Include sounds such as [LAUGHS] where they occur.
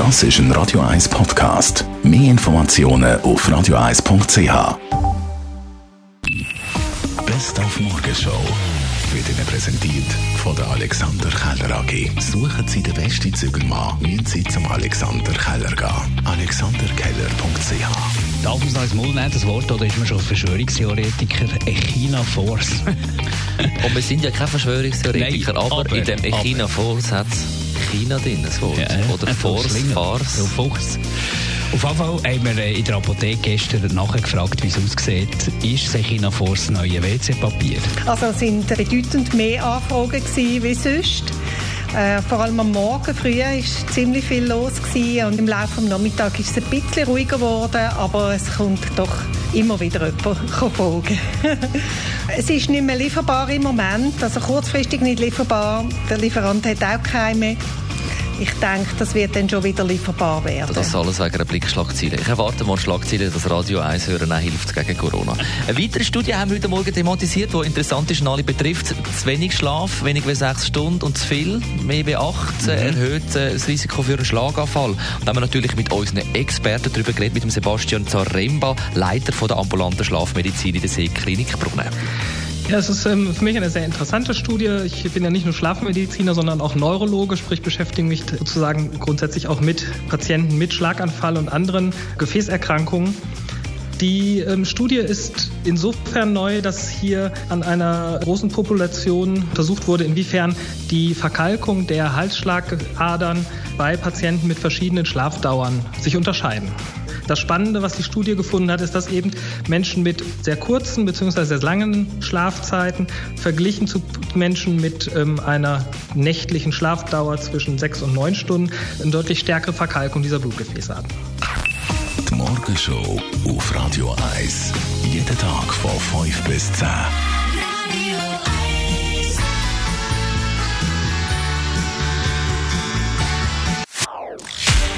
Das ist ein Radio 1 Podcast. Mehr Informationen auf radio1.ch. Best auf Morgenshow wird Ihnen präsentiert von der Alexander Keller AG. Suchen Sie den besten Zügelmann, müssen Sie zum Alexander Keller gehen. AlexanderKeller.ch Darf man es als Maul nehmen, das Wort, oder ist man schon Verschwörungstheoretiker? Echina Force. [LAUGHS] Und wir sind ja keine Verschwörungstheoretiker, Nein, aber, aber- in dem Echina Force hat China drin, das Wort. Oder Force, Farce. Ja, Force. Auf jeden Fall haben wir äh, in der Apotheke gestern nachgefragt, wie es aussieht. Ist Echina Force das neue WC-Papier? Also es sind bedeutend mehr Anfragen gewesen wie sonst. Äh, vor allem am Morgen früh war ziemlich viel los gewesen und im Laufe des Nachmittags ist es ein bisschen ruhiger geworden, aber es kommt doch immer wieder jemand folgen. [LAUGHS] es ist nicht mehr lieferbar im Moment, also kurzfristig nicht lieferbar. Der Lieferant hat auch keine. Ich denke, das wird dann schon wieder lieferbar werden. Das alles wegen einer Blickschlagzeile. Ich erwarte mal Schlagzeile, dass Radio 1 hören auch hilft gegen Corona. Eine weitere Studie haben wir heute Morgen thematisiert, die interessant ist und alle betrifft. Zu wenig Schlaf, weniger wie sechs Stunden und zu viel, mehr wie acht, äh, erhöht äh, das Risiko für einen Schlaganfall. Und da haben wir natürlich mit unseren Experten darüber geredet, mit dem Sebastian Zaremba, Leiter von der ambulanten Schlafmedizin in der Seeklinik Brunnen. Ja, es ist ähm, für mich eine sehr interessante Studie. Ich bin ja nicht nur Schlafmediziner, sondern auch Neurologe, sprich beschäftige mich sozusagen grundsätzlich auch mit Patienten mit Schlaganfall und anderen Gefäßerkrankungen. Die ähm, Studie ist insofern neu, dass hier an einer großen Population untersucht wurde, inwiefern die Verkalkung der Halsschlagadern bei Patienten mit verschiedenen Schlafdauern sich unterscheiden. Das Spannende, was die Studie gefunden hat, ist, dass eben Menschen mit sehr kurzen bzw. sehr langen Schlafzeiten verglichen zu Menschen mit ähm, einer nächtlichen Schlafdauer zwischen sechs und neun Stunden eine deutlich stärkere Verkalkung dieser Blutgefäße hatten. Die Morgenshow auf Radio 1. Jeden Tag von 5 bis 10.